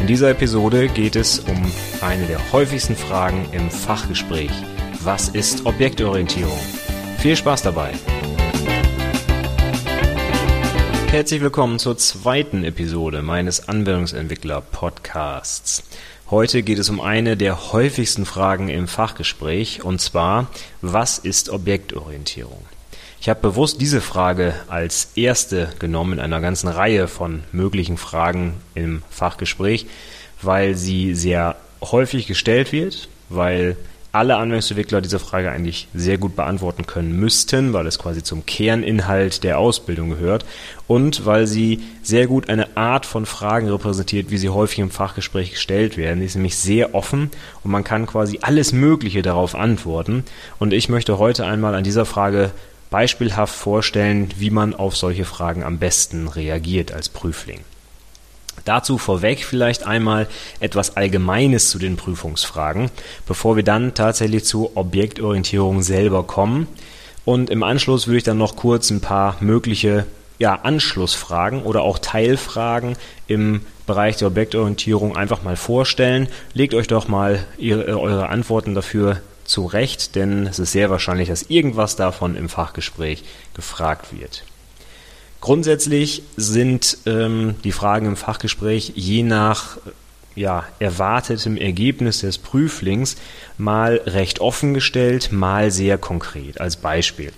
In dieser Episode geht es um eine der häufigsten Fragen im Fachgespräch. Was ist Objektorientierung? Viel Spaß dabei! Herzlich willkommen zur zweiten Episode meines Anwendungsentwickler Podcasts. Heute geht es um eine der häufigsten Fragen im Fachgespräch und zwar, was ist Objektorientierung? Ich habe bewusst diese Frage als erste genommen in einer ganzen Reihe von möglichen Fragen im Fachgespräch, weil sie sehr häufig gestellt wird, weil alle Anwendungsentwickler diese Frage eigentlich sehr gut beantworten können müssten, weil es quasi zum Kerninhalt der Ausbildung gehört und weil sie sehr gut eine Art von Fragen repräsentiert, wie sie häufig im Fachgespräch gestellt werden. Die ist nämlich sehr offen und man kann quasi alles Mögliche darauf antworten. Und ich möchte heute einmal an dieser Frage beispielhaft vorstellen, wie man auf solche Fragen am besten reagiert als Prüfling. Dazu vorweg vielleicht einmal etwas Allgemeines zu den Prüfungsfragen, bevor wir dann tatsächlich zur Objektorientierung selber kommen. Und im Anschluss würde ich dann noch kurz ein paar mögliche ja, Anschlussfragen oder auch Teilfragen im Bereich der Objektorientierung einfach mal vorstellen. Legt euch doch mal ihre, eure Antworten dafür zu Recht, denn es ist sehr wahrscheinlich, dass irgendwas davon im Fachgespräch gefragt wird. Grundsätzlich sind ähm, die Fragen im Fachgespräch je nach ja, erwartetem Ergebnis des Prüflings mal recht offen gestellt, mal sehr konkret. Als Beispiel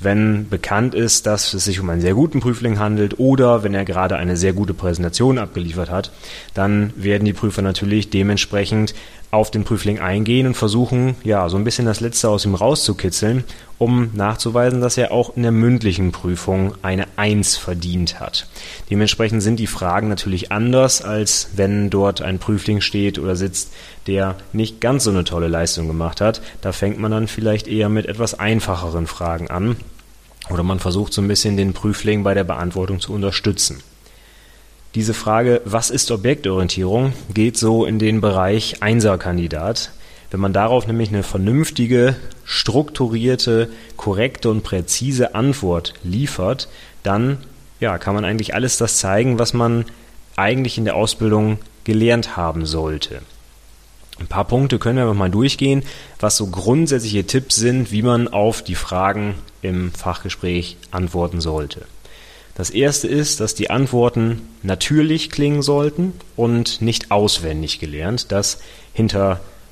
wenn bekannt ist, dass es sich um einen sehr guten Prüfling handelt oder wenn er gerade eine sehr gute Präsentation abgeliefert hat, dann werden die Prüfer natürlich dementsprechend auf den Prüfling eingehen und versuchen, ja, so ein bisschen das Letzte aus ihm rauszukitzeln, um nachzuweisen, dass er auch in der mündlichen Prüfung eine Eins verdient hat. Dementsprechend sind die Fragen natürlich anders, als wenn dort ein Prüfling steht oder sitzt, der nicht ganz so eine tolle Leistung gemacht hat. Da fängt man dann vielleicht eher mit etwas einfacheren Fragen an. Oder man versucht so ein bisschen den Prüfling bei der Beantwortung zu unterstützen. Diese Frage, was ist Objektorientierung, geht so in den Bereich Einserkandidat. Wenn man darauf nämlich eine vernünftige, strukturierte, korrekte und präzise Antwort liefert, dann ja, kann man eigentlich alles das zeigen, was man eigentlich in der Ausbildung gelernt haben sollte. Ein paar Punkte können wir mal durchgehen, was so grundsätzliche Tipps sind, wie man auf die Fragen im Fachgespräch antworten sollte. Das erste ist, dass die Antworten natürlich klingen sollten und nicht auswendig gelernt. Das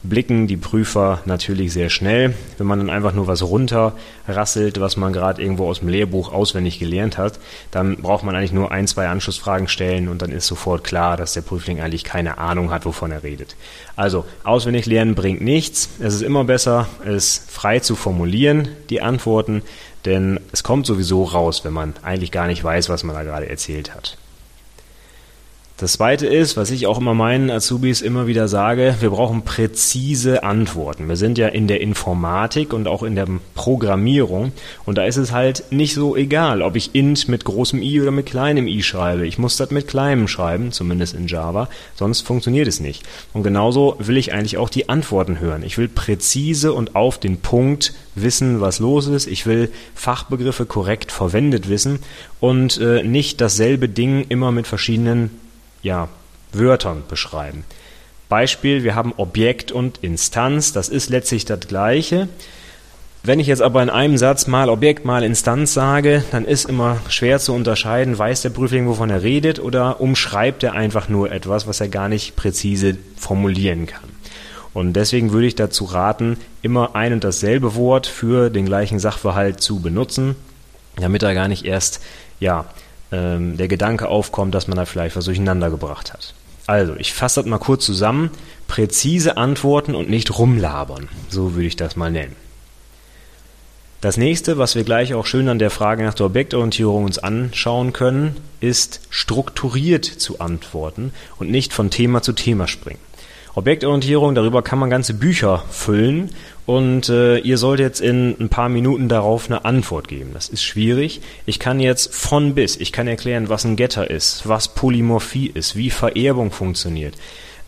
hinterblicken die Prüfer natürlich sehr schnell. Wenn man dann einfach nur was runterrasselt, was man gerade irgendwo aus dem Lehrbuch auswendig gelernt hat, dann braucht man eigentlich nur ein, zwei Anschlussfragen stellen und dann ist sofort klar, dass der Prüfling eigentlich keine Ahnung hat, wovon er redet. Also auswendig lernen bringt nichts. Es ist immer besser, es frei zu formulieren, die Antworten, denn es kommt sowieso raus, wenn man eigentlich gar nicht weiß, was man da gerade erzählt hat. Das zweite ist, was ich auch immer meinen Azubis immer wieder sage, wir brauchen präzise Antworten. Wir sind ja in der Informatik und auch in der Programmierung und da ist es halt nicht so egal, ob ich int mit großem i oder mit kleinem i schreibe. Ich muss das mit kleinem schreiben, zumindest in Java, sonst funktioniert es nicht. Und genauso will ich eigentlich auch die Antworten hören. Ich will präzise und auf den Punkt wissen, was los ist. Ich will Fachbegriffe korrekt verwendet wissen und äh, nicht dasselbe Ding immer mit verschiedenen ja, Wörtern beschreiben. Beispiel, wir haben Objekt und Instanz, das ist letztlich das gleiche. Wenn ich jetzt aber in einem Satz mal Objekt, mal Instanz sage, dann ist immer schwer zu unterscheiden, weiß der Prüfling, wovon er redet, oder umschreibt er einfach nur etwas, was er gar nicht präzise formulieren kann. Und deswegen würde ich dazu raten, immer ein und dasselbe Wort für den gleichen Sachverhalt zu benutzen, damit er gar nicht erst ja, ähm, der Gedanke aufkommt, dass man da vielleicht was durcheinander gebracht hat. Also, ich fasse das mal kurz zusammen. Präzise antworten und nicht rumlabern. So würde ich das mal nennen. Das nächste, was wir gleich auch schön an der Frage nach der Objektorientierung uns anschauen können, ist strukturiert zu antworten und nicht von Thema zu Thema springen. Objektorientierung, darüber kann man ganze Bücher füllen und äh, ihr sollt jetzt in ein paar Minuten darauf eine Antwort geben. Das ist schwierig. Ich kann jetzt von bis, ich kann erklären, was ein Getter ist, was Polymorphie ist, wie Vererbung funktioniert,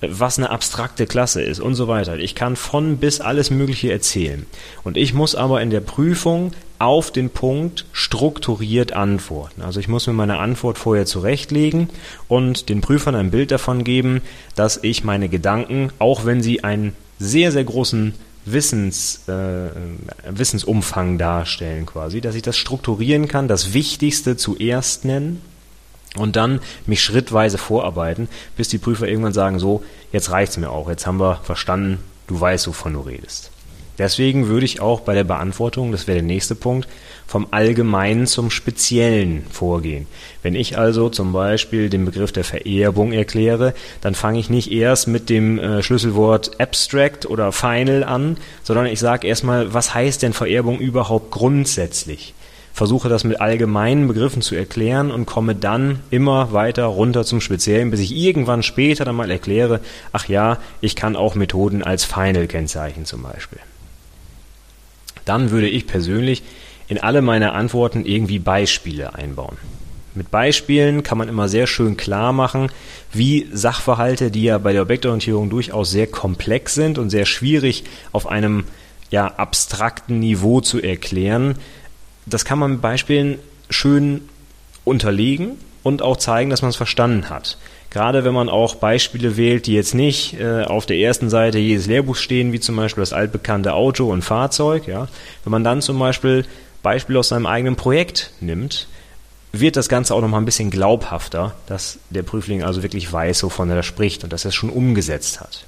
was eine abstrakte Klasse ist und so weiter. Ich kann von bis alles Mögliche erzählen. Und ich muss aber in der Prüfung auf den Punkt strukturiert antworten. Also ich muss mir meine Antwort vorher zurechtlegen und den Prüfern ein Bild davon geben, dass ich meine Gedanken, auch wenn sie einen sehr, sehr großen Wissens, äh, Wissensumfang darstellen quasi, dass ich das strukturieren kann, das Wichtigste zuerst nennen und dann mich schrittweise vorarbeiten, bis die Prüfer irgendwann sagen, so, jetzt reicht's mir auch, jetzt haben wir verstanden, du weißt, wovon du redest. Deswegen würde ich auch bei der Beantwortung, das wäre der nächste Punkt, vom Allgemeinen zum Speziellen vorgehen. Wenn ich also zum Beispiel den Begriff der Vererbung erkläre, dann fange ich nicht erst mit dem äh, Schlüsselwort Abstract oder Final an, sondern ich sage erstmal, was heißt denn Vererbung überhaupt grundsätzlich? versuche das mit allgemeinen Begriffen zu erklären und komme dann immer weiter runter zum Speziellen, bis ich irgendwann später dann mal erkläre, ach ja, ich kann auch Methoden als Final kennzeichnen zum Beispiel dann würde ich persönlich in alle meine Antworten irgendwie Beispiele einbauen. Mit Beispielen kann man immer sehr schön klar machen, wie Sachverhalte, die ja bei der Objektorientierung durchaus sehr komplex sind und sehr schwierig auf einem ja, abstrakten Niveau zu erklären, das kann man mit Beispielen schön unterlegen und auch zeigen, dass man es verstanden hat. Gerade wenn man auch Beispiele wählt, die jetzt nicht äh, auf der ersten Seite jedes Lehrbuchs stehen, wie zum Beispiel das altbekannte Auto und Fahrzeug, ja, wenn man dann zum Beispiel Beispiele aus seinem eigenen Projekt nimmt, wird das Ganze auch nochmal ein bisschen glaubhafter, dass der Prüfling also wirklich weiß, wovon er da spricht und dass er es schon umgesetzt hat.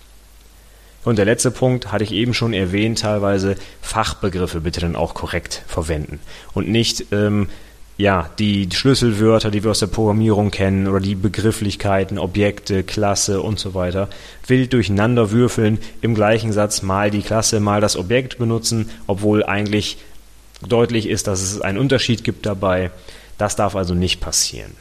Und der letzte Punkt hatte ich eben schon erwähnt, teilweise Fachbegriffe bitte dann auch korrekt verwenden und nicht ähm, ja, die Schlüsselwörter, die wir aus der Programmierung kennen oder die Begrifflichkeiten, Objekte, Klasse und so weiter, wild durcheinander würfeln, im gleichen Satz mal die Klasse, mal das Objekt benutzen, obwohl eigentlich deutlich ist, dass es einen Unterschied gibt dabei. Das darf also nicht passieren.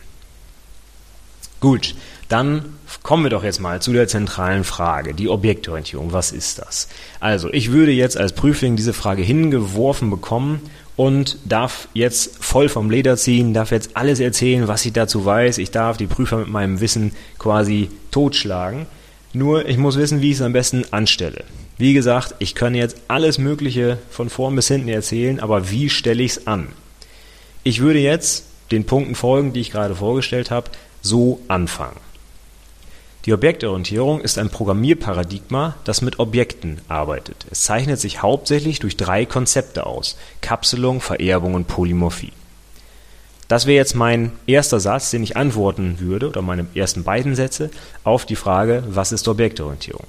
Gut, dann kommen wir doch jetzt mal zu der zentralen Frage, die Objektorientierung. Was ist das? Also, ich würde jetzt als Prüfling diese Frage hingeworfen bekommen und darf jetzt voll vom Leder ziehen, darf jetzt alles erzählen, was ich dazu weiß. Ich darf die Prüfer mit meinem Wissen quasi totschlagen. Nur ich muss wissen, wie ich es am besten anstelle. Wie gesagt, ich kann jetzt alles Mögliche von vorn bis hinten erzählen, aber wie stelle ich es an? Ich würde jetzt den Punkten folgen, die ich gerade vorgestellt habe, so anfangen. Die Objektorientierung ist ein Programmierparadigma, das mit Objekten arbeitet. Es zeichnet sich hauptsächlich durch drei Konzepte aus: Kapselung, Vererbung und Polymorphie. Das wäre jetzt mein erster Satz, den ich antworten würde, oder meine ersten beiden Sätze, auf die Frage, was ist Objektorientierung?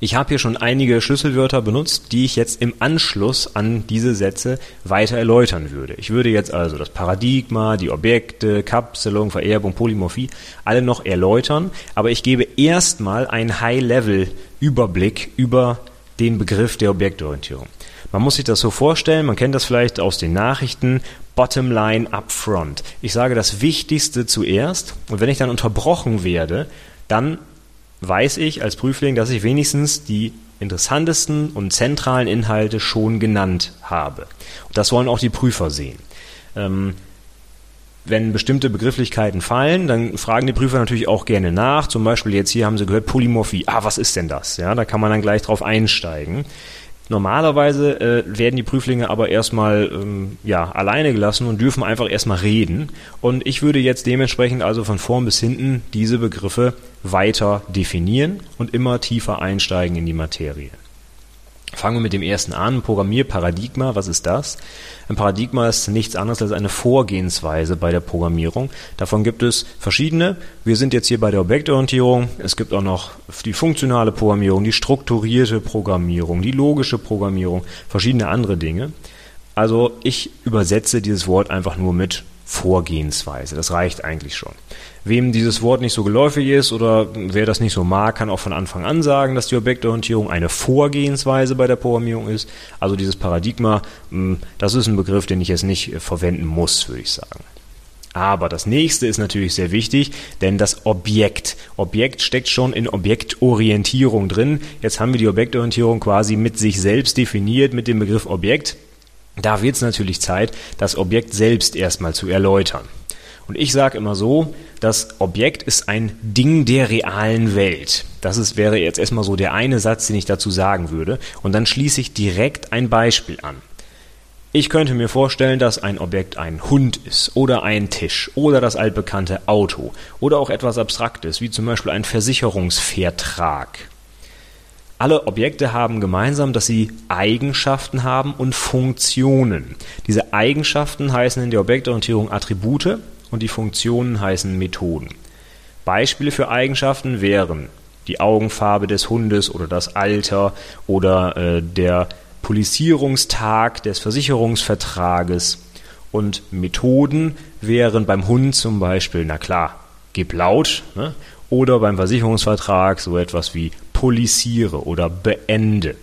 Ich habe hier schon einige Schlüsselwörter benutzt, die ich jetzt im Anschluss an diese Sätze weiter erläutern würde. Ich würde jetzt also das Paradigma, die Objekte, Kapselung, Vererbung, Polymorphie alle noch erläutern, aber ich gebe erstmal einen High-Level-Überblick über den Begriff der Objektorientierung. Man muss sich das so vorstellen, man kennt das vielleicht aus den Nachrichten, Bottom Line up front. Ich sage das Wichtigste zuerst und wenn ich dann unterbrochen werde, dann weiß ich als Prüfling, dass ich wenigstens die interessantesten und zentralen Inhalte schon genannt habe. Das wollen auch die Prüfer sehen. Ähm, wenn bestimmte Begrifflichkeiten fallen, dann fragen die Prüfer natürlich auch gerne nach. Zum Beispiel jetzt hier haben sie gehört Polymorphie. Ah, was ist denn das? Ja, da kann man dann gleich drauf einsteigen. Normalerweise äh, werden die Prüflinge aber erstmal ähm, ja, alleine gelassen und dürfen einfach erstmal reden. Und ich würde jetzt dementsprechend also von vorn bis hinten diese Begriffe weiter definieren und immer tiefer einsteigen in die Materie. Fangen wir mit dem ersten an. Programmierparadigma, was ist das? Ein Paradigma ist nichts anderes als eine Vorgehensweise bei der Programmierung. Davon gibt es verschiedene. Wir sind jetzt hier bei der Objektorientierung. Es gibt auch noch die funktionale Programmierung, die strukturierte Programmierung, die logische Programmierung, verschiedene andere Dinge. Also ich übersetze dieses Wort einfach nur mit Vorgehensweise. Das reicht eigentlich schon. Wem dieses Wort nicht so geläufig ist oder wer das nicht so mag, kann auch von Anfang an sagen, dass die Objektorientierung eine Vorgehensweise bei der Programmierung ist. Also dieses Paradigma, hm, das ist ein Begriff, den ich jetzt nicht verwenden muss, würde ich sagen. Aber das nächste ist natürlich sehr wichtig, denn das Objekt. Objekt steckt schon in Objektorientierung drin. Jetzt haben wir die Objektorientierung quasi mit sich selbst definiert mit dem Begriff Objekt. Da wird es natürlich Zeit, das Objekt selbst erstmal zu erläutern. Und ich sage immer so, das Objekt ist ein Ding der realen Welt. Das ist, wäre jetzt erstmal so der eine Satz, den ich dazu sagen würde. Und dann schließe ich direkt ein Beispiel an. Ich könnte mir vorstellen, dass ein Objekt ein Hund ist oder ein Tisch oder das altbekannte Auto oder auch etwas Abstraktes, wie zum Beispiel ein Versicherungsvertrag. Alle Objekte haben gemeinsam, dass sie Eigenschaften haben und Funktionen. Diese Eigenschaften heißen in der Objektorientierung Attribute und die Funktionen heißen Methoden. Beispiele für Eigenschaften wären die Augenfarbe des Hundes oder das Alter oder äh, der Polizierungstag des Versicherungsvertrages und Methoden wären beim Hund zum Beispiel, na klar, gib laut, ne? oder beim Versicherungsvertrag so etwas wie poliziere oder beende.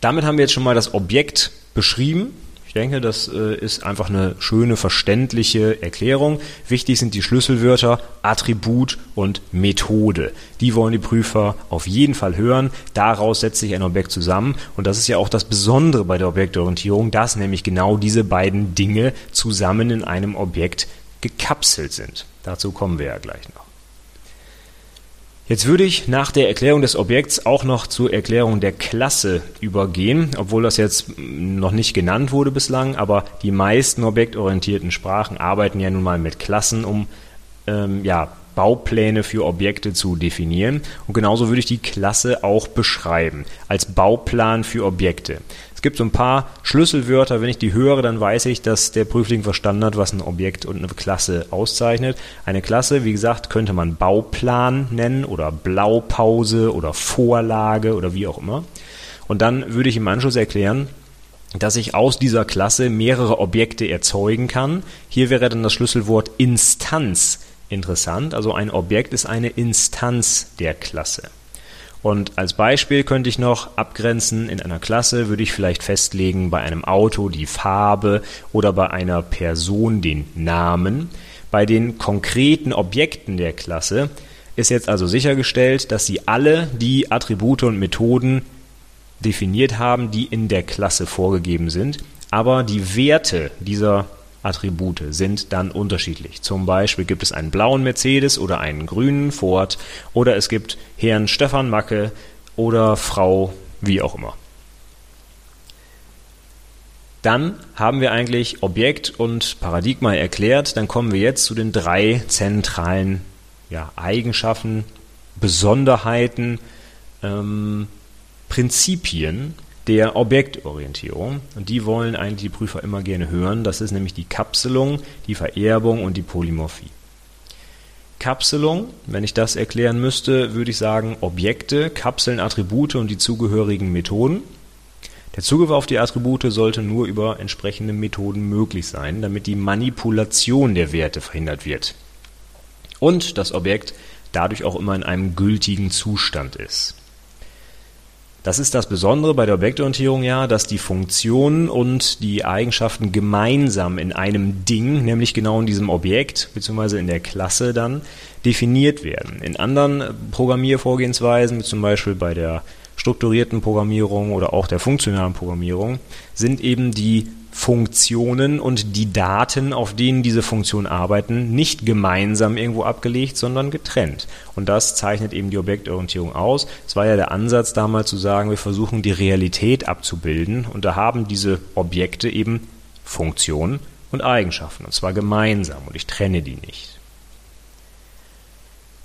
Damit haben wir jetzt schon mal das Objekt beschrieben ich denke, das äh, ist einfach eine schöne, verständliche Erklärung. Wichtig sind die Schlüsselwörter Attribut und Methode. Die wollen die Prüfer auf jeden Fall hören. Daraus setzt sich ein Objekt zusammen. Und das ist ja auch das Besondere bei der Objektorientierung, dass nämlich genau diese beiden Dinge zusammen in einem Objekt gekapselt sind. Dazu kommen wir ja gleich noch. Jetzt würde ich nach der Erklärung des Objekts auch noch zur Erklärung der Klasse übergehen, obwohl das jetzt noch nicht genannt wurde bislang, aber die meisten objektorientierten Sprachen arbeiten ja nun mal mit Klassen, um ähm, ja, Baupläne für Objekte zu definieren. Und genauso würde ich die Klasse auch beschreiben, als Bauplan für Objekte. Es gibt so ein paar Schlüsselwörter, wenn ich die höre, dann weiß ich, dass der Prüfling verstanden hat, was ein Objekt und eine Klasse auszeichnet. Eine Klasse, wie gesagt, könnte man Bauplan nennen oder Blaupause oder Vorlage oder wie auch immer. Und dann würde ich im Anschluss erklären, dass ich aus dieser Klasse mehrere Objekte erzeugen kann. Hier wäre dann das Schlüsselwort Instanz interessant. Also ein Objekt ist eine Instanz der Klasse. Und als Beispiel könnte ich noch abgrenzen, in einer Klasse würde ich vielleicht festlegen, bei einem Auto die Farbe oder bei einer Person den Namen. Bei den konkreten Objekten der Klasse ist jetzt also sichergestellt, dass sie alle die Attribute und Methoden definiert haben, die in der Klasse vorgegeben sind. Aber die Werte dieser Attribute sind dann unterschiedlich. Zum Beispiel gibt es einen blauen Mercedes oder einen grünen Ford oder es gibt Herrn Stefan Macke oder Frau wie auch immer. Dann haben wir eigentlich Objekt und Paradigma erklärt. Dann kommen wir jetzt zu den drei zentralen ja, Eigenschaften, Besonderheiten, ähm, Prinzipien der Objektorientierung. Und die wollen eigentlich die Prüfer immer gerne hören. Das ist nämlich die Kapselung, die Vererbung und die Polymorphie. Kapselung, wenn ich das erklären müsste, würde ich sagen, Objekte kapseln Attribute und die zugehörigen Methoden. Der Zugriff auf die Attribute sollte nur über entsprechende Methoden möglich sein, damit die Manipulation der Werte verhindert wird. Und das Objekt dadurch auch immer in einem gültigen Zustand ist. Das ist das Besondere bei der Objektorientierung ja, dass die Funktionen und die Eigenschaften gemeinsam in einem Ding, nämlich genau in diesem Objekt bzw. in der Klasse dann definiert werden. In anderen Programmiervorgehensweisen, wie zum Beispiel bei der strukturierten Programmierung oder auch der funktionalen Programmierung, sind eben die Funktionen und die Daten, auf denen diese Funktionen arbeiten, nicht gemeinsam irgendwo abgelegt, sondern getrennt. Und das zeichnet eben die Objektorientierung aus. Es war ja der Ansatz damals zu sagen, wir versuchen die Realität abzubilden und da haben diese Objekte eben Funktionen und Eigenschaften und zwar gemeinsam und ich trenne die nicht.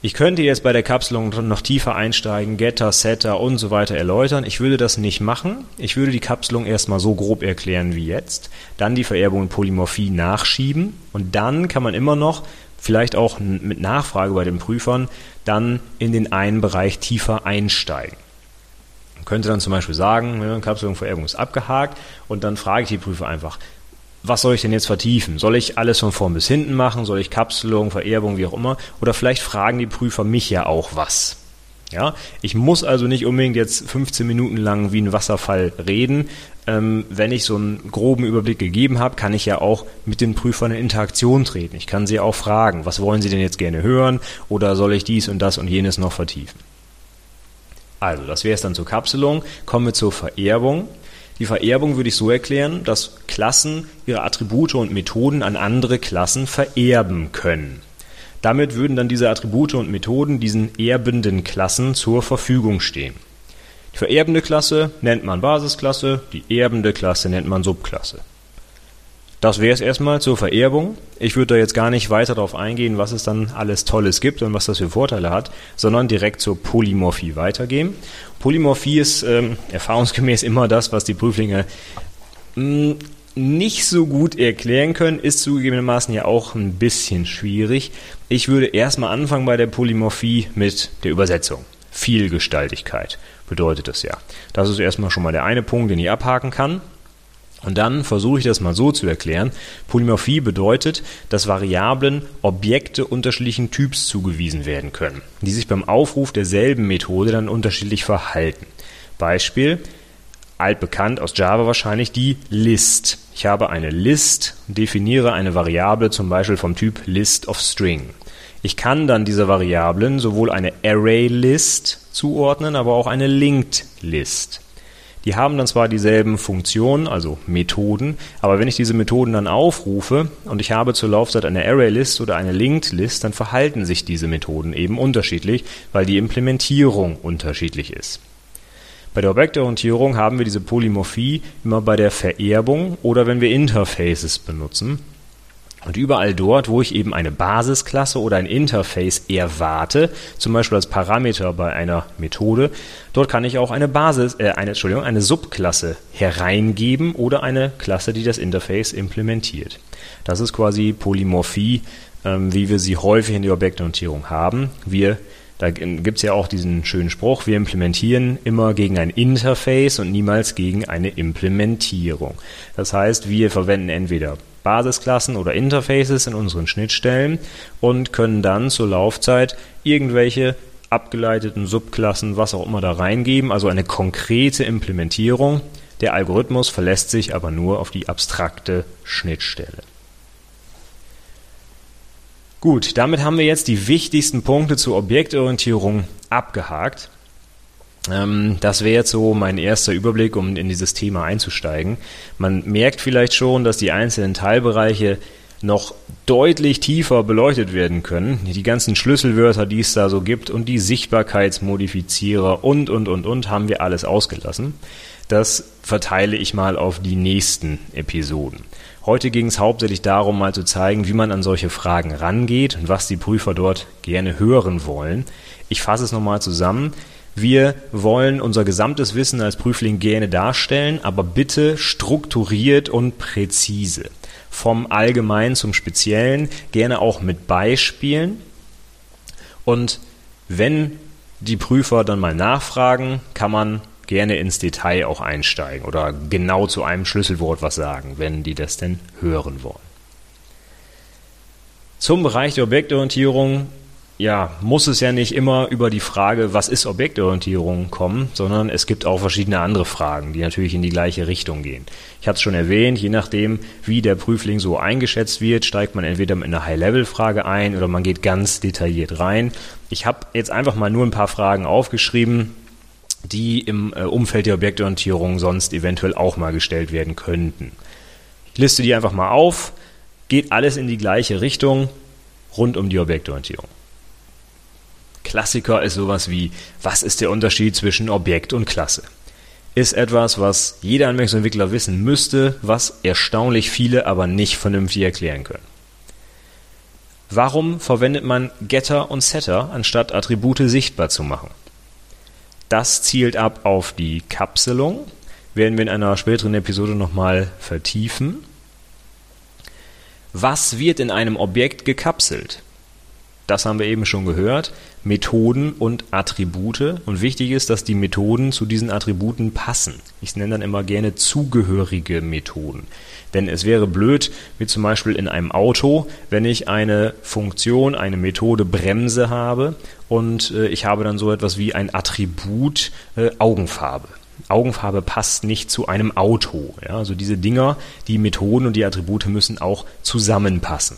Ich könnte jetzt bei der Kapselung noch tiefer einsteigen, Getter, Setter und so weiter erläutern. Ich würde das nicht machen. Ich würde die Kapselung erstmal so grob erklären wie jetzt, dann die Vererbung und Polymorphie nachschieben und dann kann man immer noch, vielleicht auch mit Nachfrage bei den Prüfern, dann in den einen Bereich tiefer einsteigen. Man könnte dann zum Beispiel sagen, Kapselung, Vererbung ist abgehakt und dann frage ich die Prüfer einfach, was soll ich denn jetzt vertiefen? Soll ich alles von vorn bis hinten machen? Soll ich Kapselung, Vererbung, wie auch immer? Oder vielleicht fragen die Prüfer mich ja auch was. Ja, ich muss also nicht unbedingt jetzt 15 Minuten lang wie ein Wasserfall reden. ähm, wenn ich so einen groben Überblick gegeben habe, kann ich ja auch mit den Prüfern in Interaktion treten. Ich kann sie auch fragen, was wollen sie denn jetzt gerne hören oder soll ich dies und das und jenes noch vertiefen. Also, das wäre es dann zur Kapselung. Kommen wir zur Vererbung. Die Vererbung würde ich so erklären, dass Klassen ihre Attribute und Methoden an andere Klassen vererben können. Damit würden dann diese Attribute und Methoden diesen erbenden Klassen zur Verfügung stehen. Die vererbende Klasse nennt man Basisklasse, die erbende Klasse nennt man Subklasse. Das wäre es erstmal zur Vererbung. Ich würde da jetzt gar nicht weiter darauf eingehen, was es dann alles Tolles gibt und was das für Vorteile hat, sondern direkt zur Polymorphie weitergehen. Polymorphie ist ähm, erfahrungsgemäß immer das, was die Prüflinge mh, hm, nicht so gut erklären können, ist zugegebenermaßen ja auch ein bisschen schwierig. Ich würde erstmal anfangen bei der Polymorphie mit der Übersetzung. Vielgestaltigkeit bedeutet das ja. Das ist erstmal schon mal der eine Punkt, den ich abhaken kann. Und dann versuche ich das mal so zu erklären. Polymorphie bedeutet, dass Variablen Objekte unterschiedlichen Typs zugewiesen werden können, die sich beim Aufruf derselben Methode dann unterschiedlich verhalten. Beispiel, altbekannt aus Java wahrscheinlich, die List. Ich habe eine List und definiere eine Variable zum Beispiel vom Typ List of String. Ich kann dann dieser Variablen sowohl eine ArrayList zuordnen, aber auch eine Linked List. Die haben dann zwar dieselben Funktionen, also Methoden, aber wenn ich diese Methoden dann aufrufe und ich habe zur Laufzeit eine ArrayList oder eine Linked List, dann verhalten sich diese Methoden eben unterschiedlich, weil die Implementierung unterschiedlich ist. Bei der Objektorientierung haben wir diese Polymorphie immer bei der Vererbung oder wenn wir Interfaces benutzen. Und überall dort, wo ich eben eine Basisklasse oder ein Interface erwarte, zum Beispiel als Parameter bei einer Methode, dort kann ich auch eine Basis, äh, eine, Entschuldigung, eine Subklasse hereingeben oder eine Klasse, die das Interface implementiert. Das ist quasi Polymorphie, ähm, wie wir sie häufig in der Objektorientierung haben. Wir da gibt es ja auch diesen schönen Spruch, wir implementieren immer gegen ein Interface und niemals gegen eine Implementierung. Das heißt, wir verwenden entweder Basisklassen oder Interfaces in unseren Schnittstellen und können dann zur Laufzeit irgendwelche abgeleiteten Subklassen, was auch immer da reingeben, also eine konkrete Implementierung. Der Algorithmus verlässt sich aber nur auf die abstrakte Schnittstelle. Gut, damit haben wir jetzt die wichtigsten Punkte zur Objektorientierung abgehakt. Ähm, das wäre jetzt so mein erster Überblick, um in dieses Thema einzusteigen. Man merkt vielleicht schon, dass die einzelnen Teilbereiche noch deutlich tiefer beleuchtet werden können. Die ganzen Schlüsselwörter, die es da so gibt und die Sichtbarkeitsmodifizierer und, und, und, und haben wir alles ausgelassen. Das verteile ich mal auf die nächsten Episoden. Heute ging es hauptsächlich darum, mal zu zeigen, wie man an solche Fragen rangeht und was die Prüfer dort gerne hören wollen. Ich fasse es nochmal zusammen. Wir wollen unser gesamtes Wissen als Prüfling gerne darstellen, aber bitte strukturiert und präzise. Vom Allgemeinen zum Speziellen, gerne auch mit Beispielen. Und wenn die Prüfer dann mal nachfragen, kann man gerne ins Detail auch einsteigen oder genau zu einem Schlüsselwort was sagen, wenn die das denn hören wollen. Zum Bereich der Objektorientierung ja, muss es ja nicht immer über die Frage, was ist Objektorientierung kommen, sondern es gibt auch verschiedene andere Fragen, die natürlich in die gleiche Richtung gehen. Ich hatte es schon erwähnt, je nachdem, wie der Prüfling so eingeschätzt wird, steigt man entweder mit einer High-Level-Frage ein oder man geht ganz detailliert rein. Ich habe jetzt einfach mal nur ein paar Fragen aufgeschrieben, die im äh, Umfeld der Objektorientierung sonst eventuell auch mal gestellt werden könnten. Ich liste die einfach mal auf, geht alles in die gleiche Richtung rund um die Objektorientierung. Klassiker ist sowas wie, was ist der Unterschied zwischen Objekt und Klasse? Ist etwas, was jeder Anwendungsentwickler wissen müsste, was erstaunlich viele aber nicht vernünftig erklären können. Warum verwendet man Getter und Setter, anstatt Attribute sichtbar zu machen? Das zielt ab auf die Kapselung, werden wir in einer späteren Episode nochmal vertiefen. Was wird in einem Objekt gekapselt? Das haben wir eben schon gehört. Methoden und Attribute. Und wichtig ist, dass die Methoden zu diesen Attributen passen. Ich nenne dann immer gerne zugehörige Methoden. Denn es wäre blöd, wie zum Beispiel in einem Auto, wenn ich eine Funktion, eine Methode Bremse habe und äh, ich habe dann so etwas wie ein Attribut äh, Augenfarbe. Augenfarbe passt nicht zu einem Auto. Ja, also diese Dinger, die Methoden und die Attribute müssen auch zusammenpassen.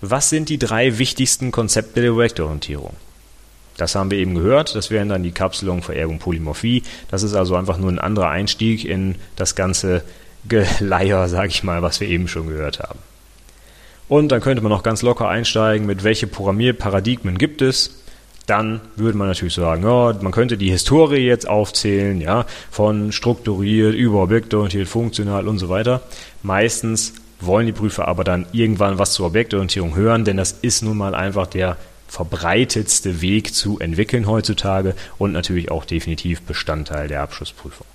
Was sind die drei wichtigsten Konzepte der Objektorientierung? Das haben wir eben gehört. Das wären dann die Kapselung, Vererbung, Polymorphie. Das ist also einfach nur ein anderer Einstieg in das ganze Geleier, sage ich mal, was wir eben schon gehört haben. Und dann könnte man noch ganz locker einsteigen, mit welche Programmierparadigmen gibt es. Dann würde man natürlich sagen, ja, man könnte die Historie jetzt aufzählen, ja, von strukturiert über objektorientiert, funktional und so weiter. Meistens wollen die Prüfer aber dann irgendwann was zur Objektorientierung hören, denn das ist nun mal einfach der verbreitetste Weg zu entwickeln heutzutage und natürlich auch definitiv Bestandteil der Abschlussprüfung.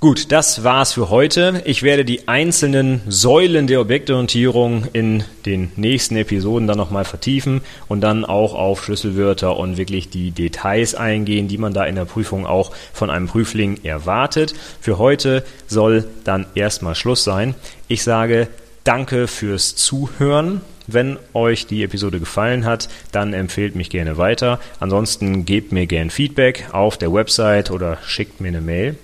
Gut, das war's für heute. Ich werde die einzelnen Säulen der Objektorientierung in den nächsten Episoden dann nochmal vertiefen und dann auch auf Schlüsselwörter und wirklich die Details eingehen, die man da in der Prüfung auch von einem Prüfling erwartet. Für heute soll dann erstmal Schluss sein. Ich sage Danke fürs Zuhören. Wenn euch die Episode gefallen hat, dann empfehlt mich gerne weiter. Ansonsten gebt mir gerne Feedback auf der Website oder schickt mir eine Mail.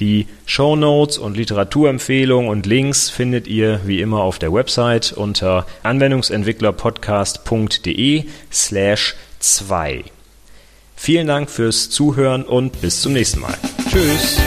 Die Show Notes und Literaturempfehlungen und Links findet ihr wie immer auf der Website unter anwendungsentwicklerpodcast.de slash 2. Vielen Dank fürs Zuhören und bis zum nächsten Mal. Tschüss!